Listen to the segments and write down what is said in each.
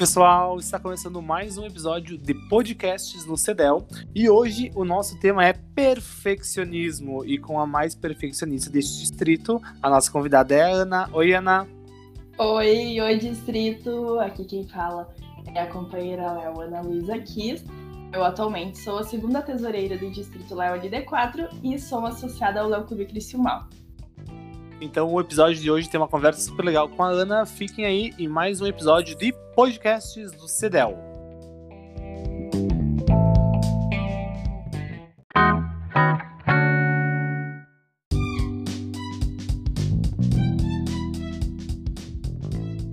pessoal, está começando mais um episódio de podcasts no CEDEL e hoje o nosso tema é perfeccionismo e com a mais perfeccionista deste distrito, a nossa convidada é a Ana. Oi, Ana. Oi, oi, distrito. Aqui quem fala é a companheira Léo Ana Luísa Kiss. Eu atualmente sou a segunda tesoureira do distrito Léo LD4 e sou associada ao Léo Clube Criciúmal. Então, o episódio de hoje tem uma conversa super legal com a Ana. Fiquem aí em mais um episódio de podcasts do CEDEL.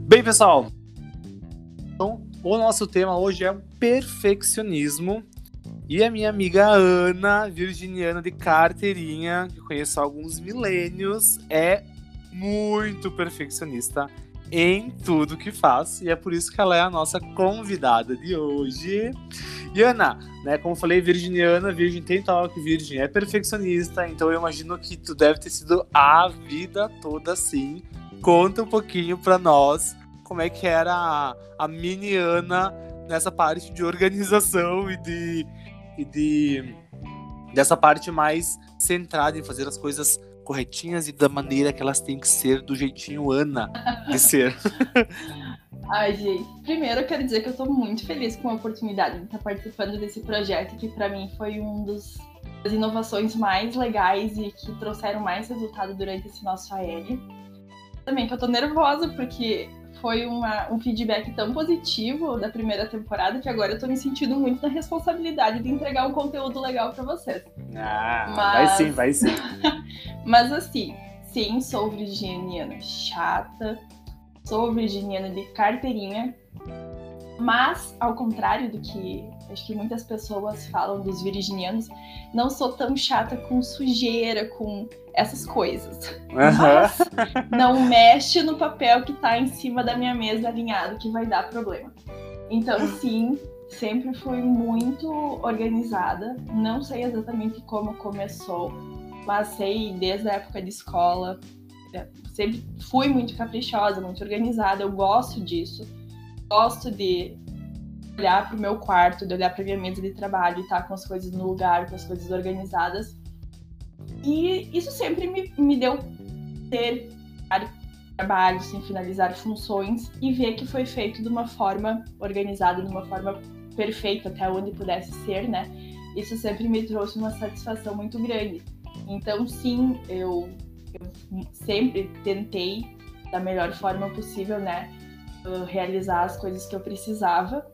Bem, pessoal, então, o nosso tema hoje é o perfeccionismo. E a minha amiga Ana, virginiana de carteirinha, que conheço há alguns milênios, é muito perfeccionista em tudo que faz. E é por isso que ela é a nossa convidada de hoje. E Ana, né, como falei, virginiana, virgem tem toque, virgem é perfeccionista, então eu imagino que tu deve ter sido a vida toda assim. Conta um pouquinho pra nós como é que era a, a mini Ana nessa parte de organização e de e de dessa parte mais centrada em fazer as coisas corretinhas e da maneira que elas têm que ser, do jeitinho Ana de ser. Ai, gente, primeiro eu quero dizer que eu estou muito feliz com a oportunidade de estar participando desse projeto, que para mim foi um dos das inovações mais legais e que trouxeram mais resultado durante esse nosso AL. Também que eu tô nervosa, porque foi uma, um feedback tão positivo da primeira temporada que agora eu tô me sentindo muito na responsabilidade de entregar um conteúdo legal para vocês. Ah, Mas... vai sim, vai sim. Mas assim, sim, sou virginiana chata, sou virginiana de carteirinha, mas ao contrário do que acho que muitas pessoas falam dos virginianos, não sou tão chata com sujeira, com essas coisas. Uhum. Mas não mexe no papel que tá em cima da minha mesa alinhado, que vai dar problema. Então, sim, sempre fui muito organizada. Não sei exatamente como começou, mas sei desde a época de escola. É, sempre fui muito caprichosa, muito organizada. Eu gosto disso. Gosto de olhar para o meu quarto, de olhar para minha mesa de trabalho estar tá com as coisas no lugar, com as coisas organizadas. E isso sempre me, me deu ter trabalho sem finalizar funções e ver que foi feito de uma forma organizada, de uma forma perfeita até onde pudesse ser, né? Isso sempre me trouxe uma satisfação muito grande. Então, sim, eu, eu sempre tentei da melhor forma possível, né? Realizar as coisas que eu precisava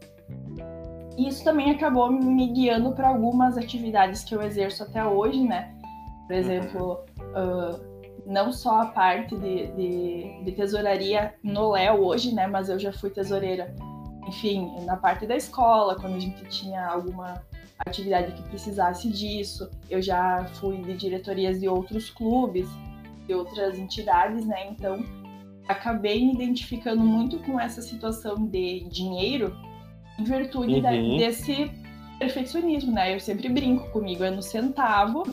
e isso também acabou me guiando para algumas atividades que eu exerço até hoje, né? Por exemplo, uh, não só a parte de, de, de tesouraria no Léo hoje, né? Mas eu já fui tesoureira, enfim, na parte da escola, quando a gente tinha alguma atividade que precisasse disso. Eu já fui de diretorias de outros clubes, de outras entidades, né? Então, acabei me identificando muito com essa situação de dinheiro em virtude uhum. desse perfeccionismo, né? Eu sempre brinco comigo, é no centavo.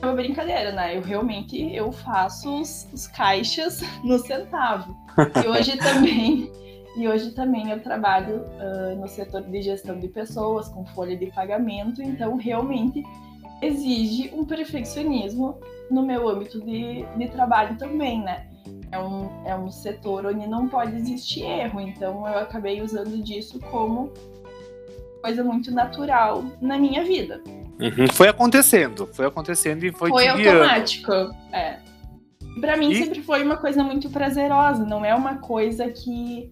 É uma brincadeira, né? Eu realmente eu faço os, os caixas no centavo. E hoje também e hoje também eu trabalho uh, no setor de gestão de pessoas, com folha de pagamento, então realmente exige um perfeccionismo no meu âmbito de, de trabalho também, né? É um, é um setor onde não pode existir erro, então eu acabei usando disso como coisa muito natural na minha vida. Uhum. Foi acontecendo, foi acontecendo e foi Foi automático, é. Para mim e... sempre foi uma coisa muito prazerosa, não é uma coisa que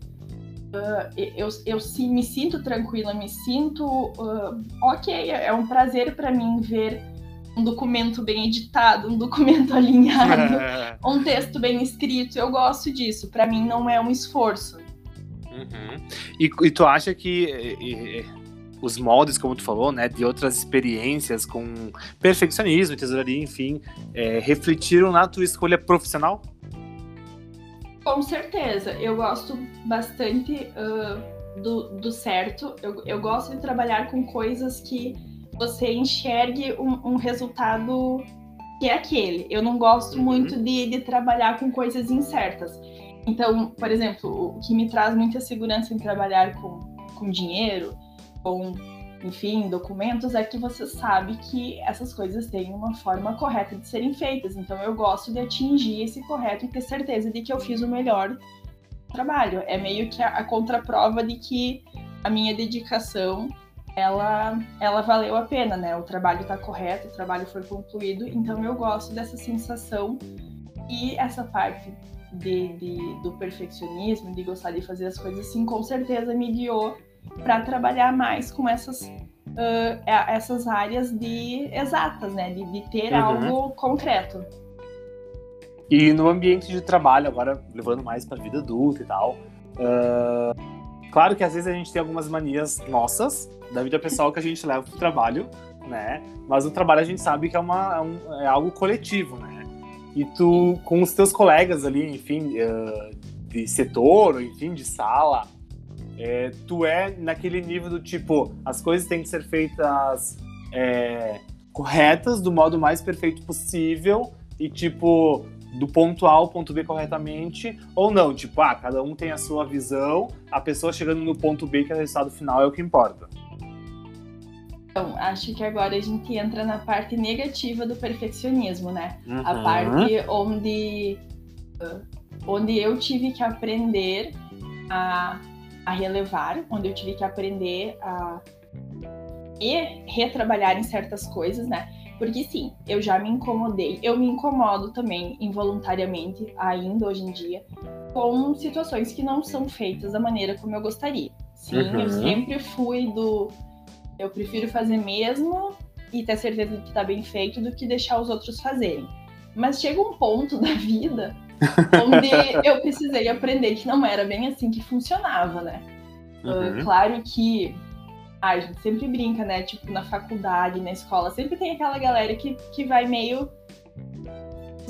uh, eu, eu, eu me sinto tranquila, me sinto uh, ok, é um prazer para mim ver um documento bem editado, um documento alinhado, um texto bem escrito. Eu gosto disso. Para mim não é um esforço. Uhum. E, e, tu acha que e, e, os moldes, como tu falou, né, de outras experiências com perfeccionismo, tesouraria, enfim, é, refletiram na tua escolha profissional? Com certeza. Eu gosto bastante uh, do, do certo. Eu, eu gosto de trabalhar com coisas que você enxergue um, um resultado que é aquele. Eu não gosto uhum. muito de, de trabalhar com coisas incertas. Então, por exemplo, o que me traz muita segurança em trabalhar com, com dinheiro, com, enfim, documentos, é que você sabe que essas coisas têm uma forma correta de serem feitas. Então, eu gosto de atingir esse correto e ter certeza de que eu fiz o melhor trabalho. É meio que a, a contraprova de que a minha dedicação ela, ela valeu a pena, né? O trabalho está correto, o trabalho foi concluído, então eu gosto dessa sensação e essa parte de, de, do perfeccionismo, de gostar de fazer as coisas assim, com certeza me guiou para trabalhar mais com essas, uh, essas áreas de exatas, né? De, de ter uhum. algo concreto. E no ambiente de trabalho, agora levando mais para a vida adulta e tal, uh, claro que às vezes a gente tem algumas manias nossas da vida pessoal que a gente leva para o trabalho, né? Mas o trabalho a gente sabe que é, uma, é, um, é algo coletivo, né? e tu, com os teus colegas ali, enfim, de setor, enfim, de sala, é, tu é naquele nível do tipo, as coisas têm que ser feitas é, corretas, do modo mais perfeito possível, e tipo, do ponto A ao ponto B corretamente, ou não, tipo, ah, cada um tem a sua visão, a pessoa chegando no ponto B, que é o resultado final, é o que importa. Então, acho que agora a gente entra na parte negativa do perfeccionismo, né? Uhum. A parte onde, onde eu tive que aprender a, a relevar, onde eu tive que aprender a e retrabalhar em certas coisas, né? Porque sim, eu já me incomodei, eu me incomodo também involuntariamente, ainda hoje em dia, com situações que não são feitas da maneira como eu gostaria. Sim, uhum. eu sempre fui do eu prefiro fazer mesmo e ter certeza de que tá bem feito do que deixar os outros fazerem. Mas chega um ponto da vida onde eu precisei aprender que não era bem assim que funcionava, né? Uhum. Uh, claro que a gente sempre brinca, né? Tipo, na faculdade, na escola, sempre tem aquela galera que, que vai meio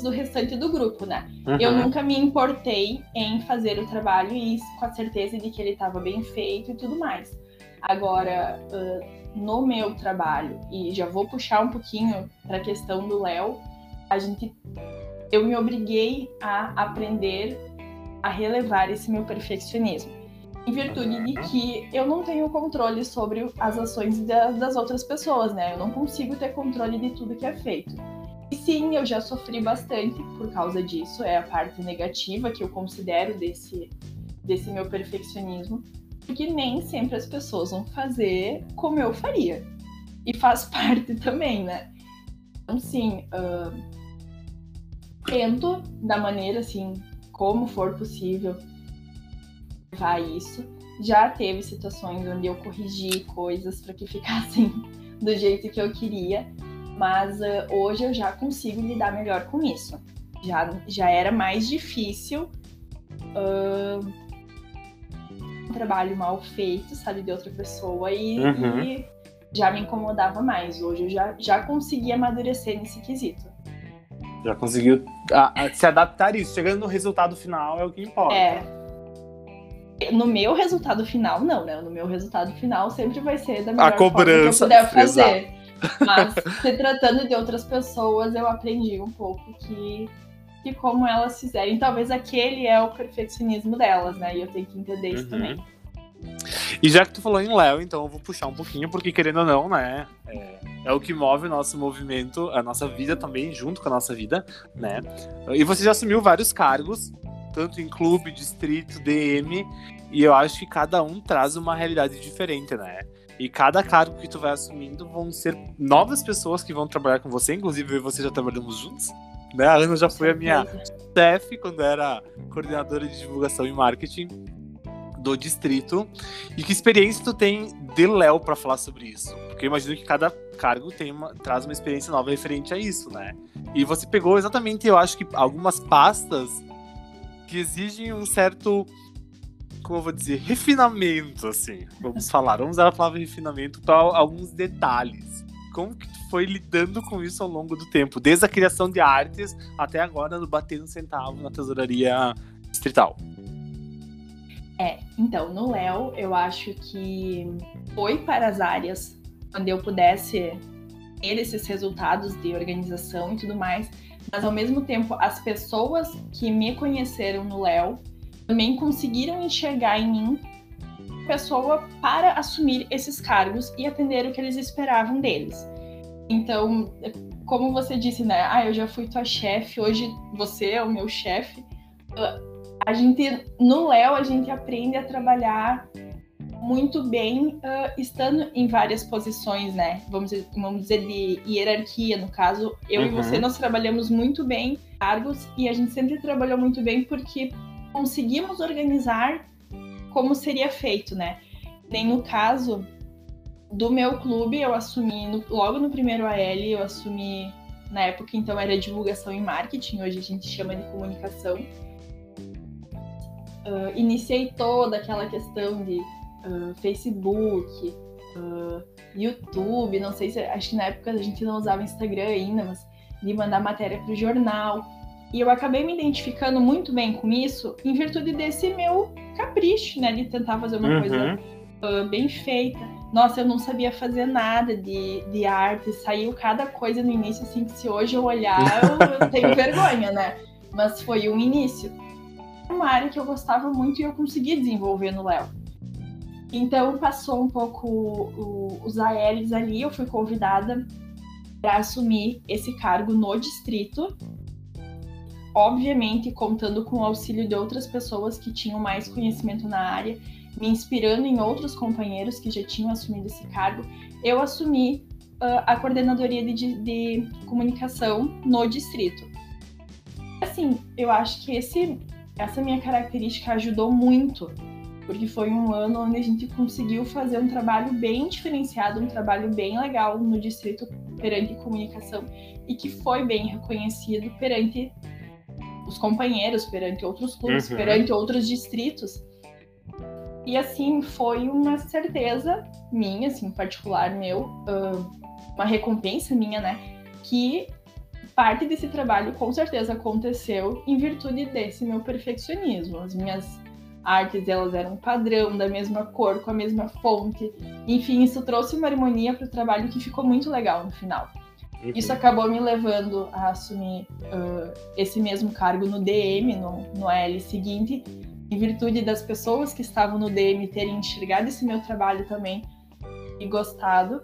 do restante do grupo, né? Uhum. Eu nunca me importei em fazer o trabalho e com a certeza de que ele estava bem feito e tudo mais. Agora, uh, no meu trabalho, e já vou puxar um pouquinho para a questão do Léo, a gente eu me obriguei a aprender a relevar esse meu perfeccionismo. Em virtude de que eu não tenho controle sobre as ações das outras pessoas, né? Eu não consigo ter controle de tudo que é feito. E sim, eu já sofri bastante por causa disso, é a parte negativa que eu considero desse, desse meu perfeccionismo porque nem sempre as pessoas vão fazer como eu faria. E faz parte também, né? Então, sim, uh, tento da maneira assim, como for possível, levar isso. Já teve situações onde eu corrigi coisas para que ficassem do jeito que eu queria, mas uh, hoje eu já consigo lidar melhor com isso. Já, já era mais difícil uh, um trabalho mal feito, sabe, de outra pessoa e, uhum. e já me incomodava mais. Hoje eu já, já consegui amadurecer nesse quesito. Já conseguiu a, a, se adaptar a isso. Chegando no resultado final é o que importa. É. No meu resultado final, não, né? No meu resultado final sempre vai ser da melhor cobrança, forma que eu puder fazer. Mas se tratando de outras pessoas, eu aprendi um pouco que que como elas fizerem. Talvez aquele é o perfeccionismo delas, né? E eu tenho que entender isso uhum. também. E já que tu falou em Léo, então eu vou puxar um pouquinho, porque querendo ou não, né? É, é, o que move o nosso movimento, a nossa vida também, junto com a nossa vida, né? E você já assumiu vários cargos, tanto em clube, distrito, DM, e eu acho que cada um traz uma realidade diferente, né? E cada cargo que tu vai assumindo vão ser novas pessoas que vão trabalhar com você, inclusive eu e você já trabalhamos juntos, né? A Ana já foi a minha chefe quando era coordenadora de divulgação e marketing do distrito. E que experiência tu tem de Léo para falar sobre isso? Porque eu imagino que cada cargo tem uma, traz uma experiência nova referente a isso, né? E você pegou exatamente, eu acho que algumas pastas que exigem um certo como eu vou dizer, refinamento, assim. Vamos falar, vamos usar a palavra refinamento para alguns detalhes. Como que foi lidando com isso ao longo do tempo, desde a criação de artes até agora no bater um centavo na tesouraria distrital. É, então, no Léo, eu acho que foi para as áreas onde eu pudesse ter esses resultados de organização e tudo mais, mas ao mesmo tempo, as pessoas que me conheceram no Léo também conseguiram enxergar em mim pessoa para assumir esses cargos e atender o que eles esperavam deles. Então, como você disse, né? Ah, eu já fui tua chefe, hoje você é o meu chefe. A gente, no Léo, a gente aprende a trabalhar muito bem uh, estando em várias posições, né? Vamos dizer, vamos dizer de hierarquia, no caso, eu uhum. e você nós trabalhamos muito bem cargos e a gente sempre trabalhou muito bem porque conseguimos organizar como seria feito, né? Nem no caso do meu clube, eu assumi no, logo no primeiro AL, eu assumi na época então era divulgação e marketing, hoje a gente chama de comunicação. Uh, iniciei toda aquela questão de uh, Facebook, uh, YouTube, não sei se acho que na época a gente não usava Instagram ainda, mas de mandar matéria para o jornal. E eu acabei me identificando muito bem com isso em virtude desse meu capricho, né, de tentar fazer uma uhum. coisa uh, bem feita. Nossa, eu não sabia fazer nada de, de arte, saiu cada coisa no início, assim, que se hoje eu olhar, eu, eu tenho vergonha, né? Mas foi um início. Uma área que eu gostava muito e eu consegui desenvolver no Léo. Então passou um pouco o, os ALs ali, eu fui convidada para assumir esse cargo no distrito, obviamente contando com o auxílio de outras pessoas que tinham mais conhecimento na área, me inspirando em outros companheiros que já tinham assumido esse cargo, eu assumi uh, a coordenadoria de, de comunicação no distrito. Assim, eu acho que esse, essa minha característica ajudou muito porque foi um ano onde a gente conseguiu fazer um trabalho bem diferenciado, um trabalho bem legal no distrito perante comunicação e que foi bem reconhecido perante os companheiros, perante outros clubes, uhum. perante outros distritos. E assim, foi uma certeza minha, assim, particular meu, uma recompensa minha, né? Que parte desse trabalho com certeza aconteceu em virtude desse meu perfeccionismo. As minhas artes elas eram padrão, da mesma cor, com a mesma fonte. Enfim, isso trouxe uma harmonia para o trabalho que ficou muito legal no final. Uhum. Isso acabou me levando a assumir uh, esse mesmo cargo no DM, no, no AL seguinte, em virtude das pessoas que estavam no DM terem enxergado esse meu trabalho também e gostado.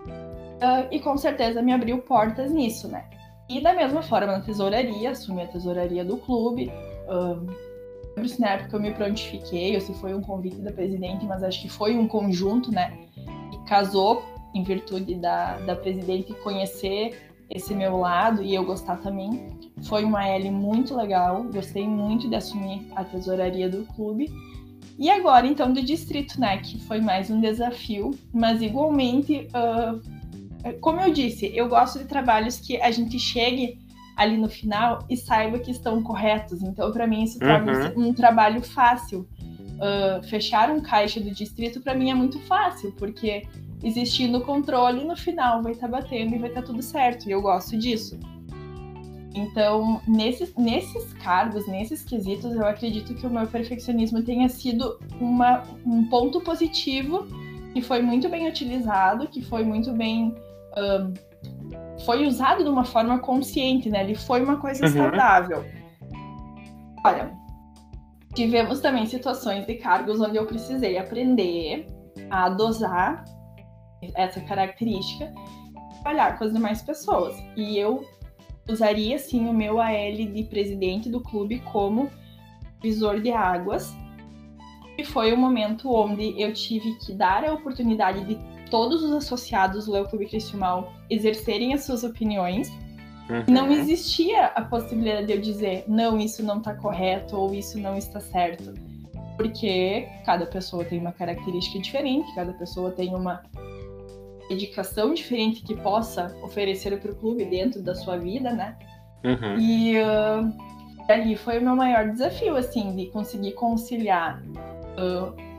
Uh, e com certeza me abriu portas nisso, né? E da mesma forma na tesouraria, assumi a tesouraria do clube. Uh, lembro se na época eu me prontifiquei ou se foi um convite da presidente, mas acho que foi um conjunto, né? E casou em virtude da, da presidente conhecer esse meu lado e eu gostar também. Foi uma L muito legal, gostei muito de assumir a tesouraria do clube. E agora, então, do distrito, né? Que foi mais um desafio, mas igualmente, uh, como eu disse, eu gosto de trabalhos que a gente chegue ali no final e saiba que estão corretos. Então, para mim, isso torna uhum. um trabalho fácil. Uh, fechar um caixa do distrito, para mim, é muito fácil, porque existindo controle, no final vai estar tá batendo e vai estar tá tudo certo. E eu gosto disso. Então, nesses, nesses cargos, nesses quesitos, eu acredito que o meu perfeccionismo tenha sido uma, um ponto positivo que foi muito bem utilizado, que foi muito bem uh, foi usado de uma forma consciente, né? Ele foi uma coisa uhum. saudável. Olha, tivemos também situações de cargos onde eu precisei aprender a dosar essa característica trabalhar com as demais pessoas. E eu usaria, sim, o meu AL de presidente do clube como visor de águas. E foi o momento onde eu tive que dar a oportunidade de todos os associados do Leo Clube Cristimal exercerem as suas opiniões. Uhum. Não existia a possibilidade de eu dizer, não, isso não está correto ou isso não está certo. Porque cada pessoa tem uma característica diferente, cada pessoa tem uma dedicação diferente que possa oferecer para o clube dentro da sua vida, né? Uhum. E uh, ali foi o meu maior desafio, assim, de conseguir conciliar uh,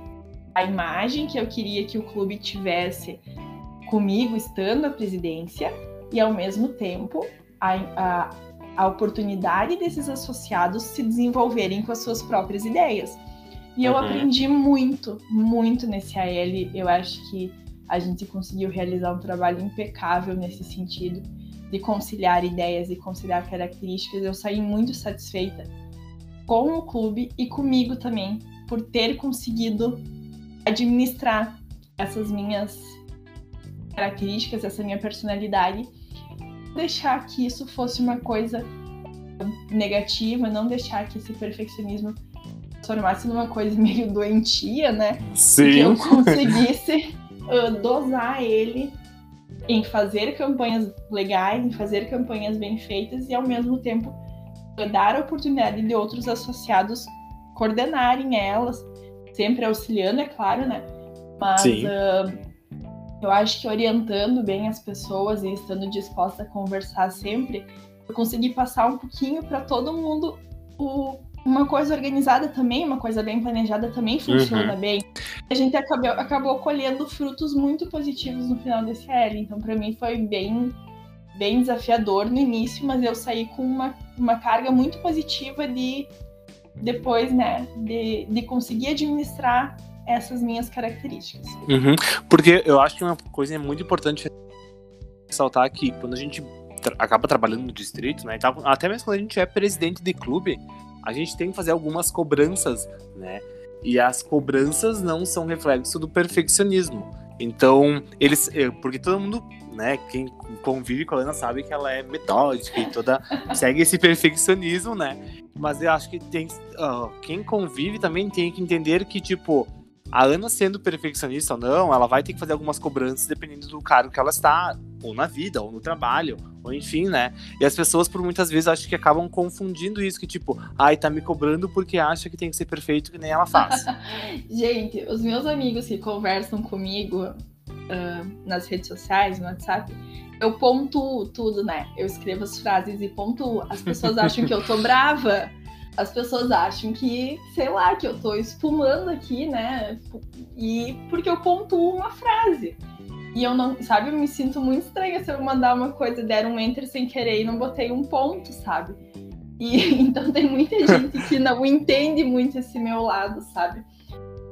a imagem que eu queria que o clube tivesse comigo estando à presidência e, ao mesmo tempo, a, a, a oportunidade desses associados se desenvolverem com as suas próprias ideias. E eu uhum. aprendi muito, muito nesse AL. Eu acho que a gente conseguiu realizar um trabalho impecável nesse sentido, de conciliar ideias e conciliar características. Eu saí muito satisfeita com o clube e comigo também, por ter conseguido administrar essas minhas características, essa minha personalidade, deixar que isso fosse uma coisa negativa, não deixar que esse perfeccionismo transformasse numa coisa meio doentia, né? Sim. Que eu conseguisse uh, dosar ele em fazer campanhas legais, em fazer campanhas bem feitas e ao mesmo tempo dar a oportunidade de outros associados coordenarem elas, sempre auxiliando, é claro, né? Mas uh, eu acho que orientando bem as pessoas e estando disposta a conversar sempre, eu consegui passar um pouquinho para todo mundo o, uma coisa organizada também, uma coisa bem planejada também funciona uhum. bem. A gente acabou, acabou colhendo frutos muito positivos no final desse L. Então, para mim, foi bem, bem desafiador no início, mas eu saí com uma, uma carga muito positiva de depois, né, de, de conseguir administrar essas minhas características. Uhum. Porque eu acho que uma coisa muito importante ressaltar aqui, quando a gente acaba trabalhando no distrito, né, até mesmo quando a gente é presidente de clube, a gente tem que fazer algumas cobranças, né, e as cobranças não são reflexo do perfeccionismo. Então, eles. Eh, porque todo mundo, né, quem convive com a Ana sabe que ela é metódica e toda. segue esse perfeccionismo, né? Mas eu acho que tem. Uh, quem convive também tem que entender que, tipo, a Ana sendo perfeccionista ou não, ela vai ter que fazer algumas cobranças dependendo do cargo que ela está, ou na vida, ou no trabalho, ou enfim, né? E as pessoas, por muitas vezes, acho que acabam confundindo isso, que tipo, ai, tá me cobrando porque acha que tem que ser perfeito que nem ela faz. Gente, os meus amigos que conversam comigo uh, nas redes sociais, no WhatsApp, eu pontuo tudo, né? Eu escrevo as frases e pontuo. As pessoas acham que eu tô brava as pessoas acham que, sei lá, que eu tô espumando aqui, né? E porque eu pontuo uma frase. E eu não, sabe, eu me sinto muito estranha se eu mandar uma coisa, der um enter sem querer e não botei um ponto, sabe? E então tem muita gente que não entende muito esse meu lado, sabe?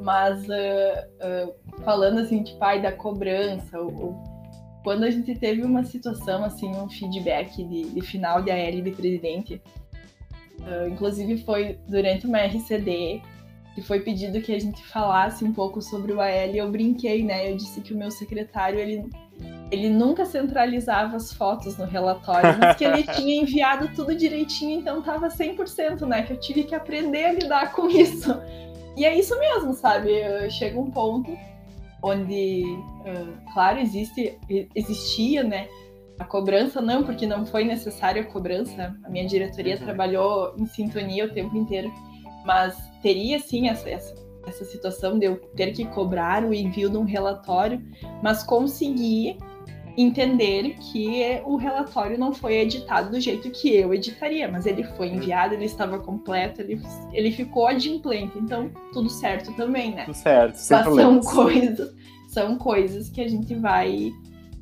Mas uh, uh, falando assim, tipo, pai da cobrança, ou, ou, quando a gente teve uma situação, assim, um feedback de, de final de AL de presidente, Uh, inclusive foi durante uma RCD que foi pedido que a gente falasse um pouco sobre o AL eu brinquei, né? Eu disse que o meu secretário, ele, ele nunca centralizava as fotos no relatório, mas que ele tinha enviado tudo direitinho, então tava 100%, né? Que eu tive que aprender a lidar com isso. E é isso mesmo, sabe? Chega um ponto onde, claro, existe, existia, né? A cobrança não, porque não foi necessária a cobrança. A minha diretoria uhum. trabalhou em sintonia o tempo inteiro. Mas teria sim essa, essa, essa situação de eu ter que cobrar o envio de um relatório, mas conseguir entender que o relatório não foi editado do jeito que eu editaria, mas ele foi enviado, ele estava completo, ele, ele ficou adimplente, então tudo certo também, né? Tudo certo, sem mas são coisas, são coisas que a gente vai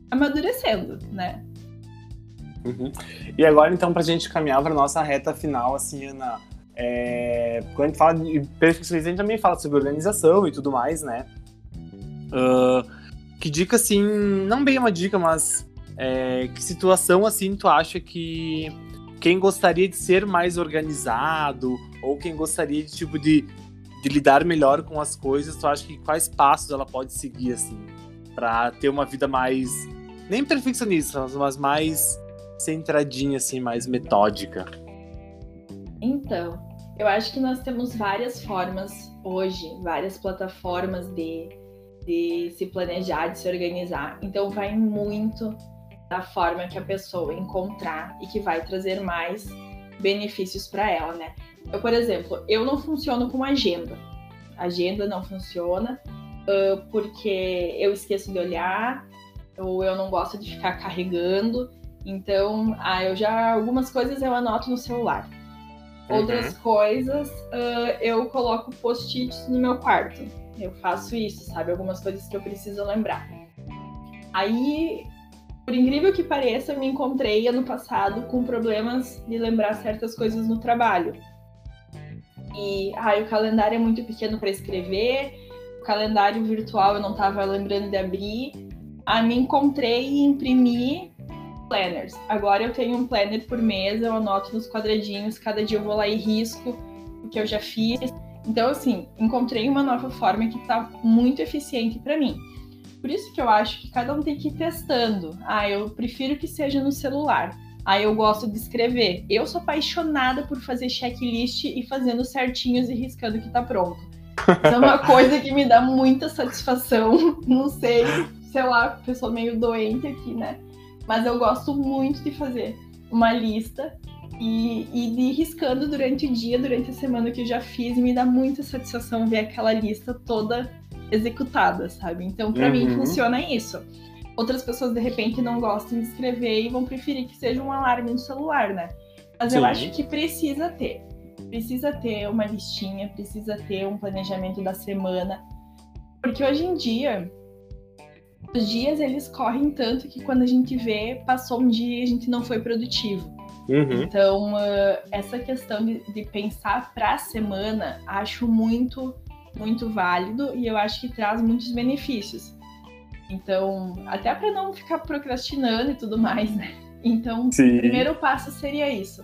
amadurecendo, né? Uhum. E agora, então, para a gente caminhar para nossa reta final, assim, Ana, é... quando a gente fala de perfeccionismo, a gente também fala sobre organização e tudo mais, né? Uh, que dica, assim, não bem uma dica, mas é... que situação, assim, tu acha que quem gostaria de ser mais organizado ou quem gostaria de, tipo, de, de lidar melhor com as coisas, tu acha que quais passos ela pode seguir, assim, para ter uma vida mais nem perfeccionista, mas mais centradinha, assim, mais metódica? Então, eu acho que nós temos várias formas hoje, várias plataformas de, de se planejar, de se organizar. Então, vai muito da forma que a pessoa encontrar e que vai trazer mais benefícios para ela, né? Eu, por exemplo, eu não funciono com agenda. Agenda não funciona uh, porque eu esqueço de olhar ou eu não gosto de ficar carregando. Então, ah, eu já algumas coisas eu anoto no celular. Uhum. Outras coisas uh, eu coloco post-its no meu quarto. Eu faço isso, sabe? Algumas coisas que eu preciso lembrar. Aí, por incrível que pareça, eu me encontrei ano passado com problemas de lembrar certas coisas no trabalho. E ai, o calendário é muito pequeno para escrever, o calendário virtual eu não estava lembrando de abrir. Aí me encontrei e imprimi planners. Agora eu tenho um planner por mês, eu anoto nos quadradinhos, cada dia eu vou lá e risco o que eu já fiz. Então, assim, encontrei uma nova forma que está muito eficiente para mim. Por isso que eu acho que cada um tem que ir testando. Ah, eu prefiro que seja no celular. Ah, eu gosto de escrever. Eu sou apaixonada por fazer checklist e fazendo certinhos e riscando que tá pronto. Isso é uma coisa que me dá muita satisfação. Não sei, sei lá, pessoa meio doente aqui, né? Mas eu gosto muito de fazer uma lista e, e de ir riscando durante o dia, durante a semana que eu já fiz, e me dá muita satisfação ver aquela lista toda executada, sabe? Então, para uhum. mim, funciona isso. Outras pessoas, de repente, não gostam de escrever e vão preferir que seja um alarme no celular, né? Mas Sim. eu acho que precisa ter. Precisa ter uma listinha, precisa ter um planejamento da semana. Porque hoje em dia, os dias eles correm tanto que quando a gente vê, passou um dia e a gente não foi produtivo. Uhum. Então, uh, essa questão de, de pensar para a semana, acho muito, muito válido e eu acho que traz muitos benefícios. Então, até para não ficar procrastinando e tudo mais, né? Então, Sim. o primeiro passo seria isso.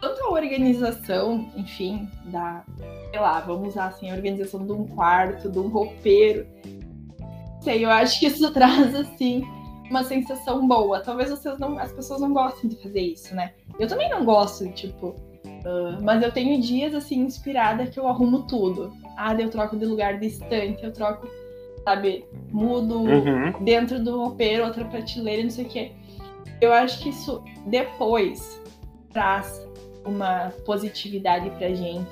Tanto a organização, enfim, da, sei lá, vamos usar assim, a organização de um quarto, de um roupeiro. Sei, eu acho que isso traz, assim, uma sensação boa. Talvez vocês não, as pessoas não gostem de fazer isso, né? Eu também não gosto, tipo, uh, mas eu tenho dias, assim, inspirada que eu arrumo tudo. Ah, eu troco de lugar distante, eu troco sabe? Mudo uhum. dentro do roupeiro, outra prateleira, não sei o quê. Eu acho que isso depois traz uma positividade pra gente,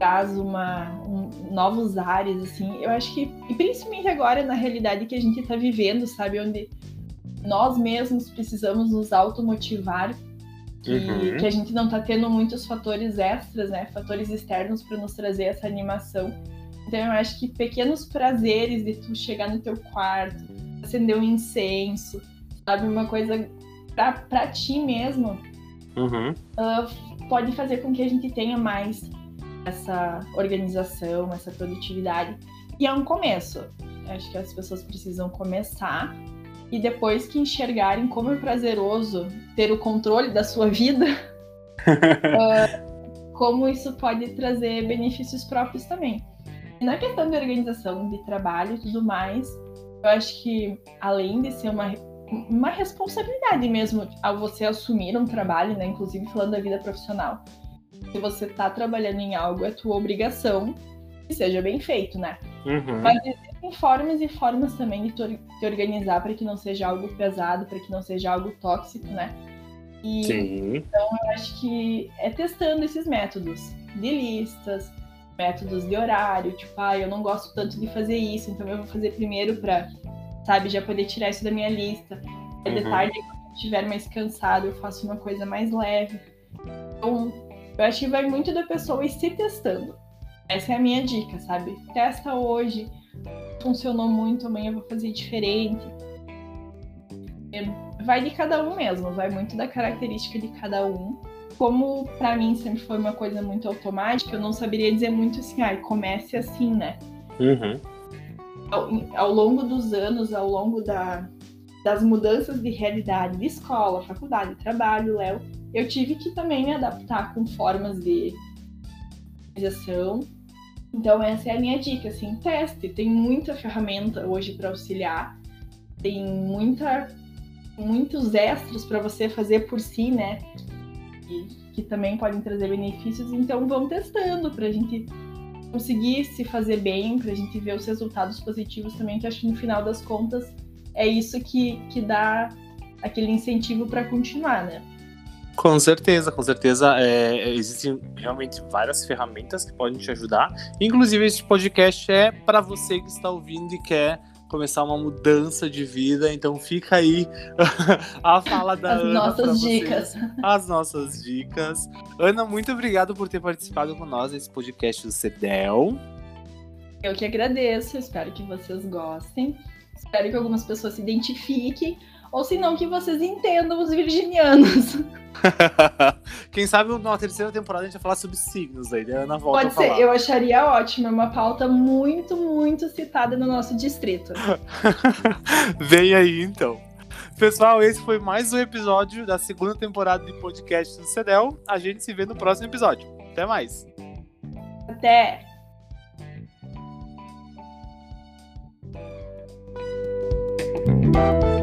traz uma, um, novos ares, assim. Eu acho que, e principalmente agora na realidade que a gente tá vivendo, sabe? Onde nós mesmos precisamos nos automotivar que, uhum. que a gente não tá tendo muitos fatores extras, né? Fatores externos para nos trazer essa animação. Então eu acho que pequenos prazeres de tu chegar no teu quarto, acender um incenso, sabe? Uma coisa pra ti mesmo, uhum. uh, pode fazer com que a gente tenha mais essa organização, essa produtividade. E é um começo. Eu acho que as pessoas precisam começar e depois que enxergarem como é prazeroso ter o controle da sua vida, uh, como isso pode trazer benefícios próprios também na questão de organização de trabalho e tudo mais, eu acho que além de ser uma, uma responsabilidade mesmo ao você assumir um trabalho, né, inclusive falando da vida profissional, se você está trabalhando em algo, é tua obrigação que seja bem feito, né? Uhum. Mas existem formas e formas também de te organizar para que não seja algo pesado, para que não seja algo tóxico, né? E, Sim. Então eu acho que é testando esses métodos de listas, métodos de horário, tipo, ah, eu não gosto tanto de fazer isso, então eu vou fazer primeiro para, sabe, já poder tirar isso da minha lista. De uhum. tarde, quando eu estiver mais cansado, eu faço uma coisa mais leve. Então, eu acho que vai muito da pessoa ir se testando. Essa é a minha dica, sabe? Testa hoje, funcionou muito, amanhã eu vou fazer diferente. Vai de cada um mesmo, vai muito da característica de cada um como para mim sempre foi uma coisa muito automática, eu não saberia dizer muito assim, ah, comece assim, né? Uhum. Ao, ao, longo dos anos, ao longo da, das mudanças de realidade de escola, faculdade, trabalho, Léo, eu tive que também me adaptar com formas de organização. Então essa é a minha dica, assim, teste. Tem muita ferramenta hoje para auxiliar, tem muita muitos extras para você fazer por si, né? que, que também podem trazer benefícios. Então vamos testando para a gente conseguir se fazer bem, para a gente ver os resultados positivos também, que acho que no final das contas é isso que, que dá aquele incentivo para continuar, né? Com certeza, com certeza. É, existem realmente várias ferramentas que podem te ajudar. Inclusive, este podcast é para você que está ouvindo e quer começar uma mudança de vida. Então fica aí a fala da As Ana. Nossas dicas. As nossas dicas. Ana, muito obrigado por ter participado com nós nesse podcast do CEDEL. Eu que agradeço, espero que vocês gostem. Espero que algumas pessoas se identifiquem ou se não que vocês entendam os virginianos. Quem sabe na terceira temporada a gente vai falar sobre signos aí, né? Ana volta Pode ser, eu acharia ótimo, é uma pauta muito, muito citada no nosso distrito. Vem aí então. Pessoal, esse foi mais um episódio da segunda temporada de podcast do CEDEL. A gente se vê no próximo episódio. Até mais. Até! thank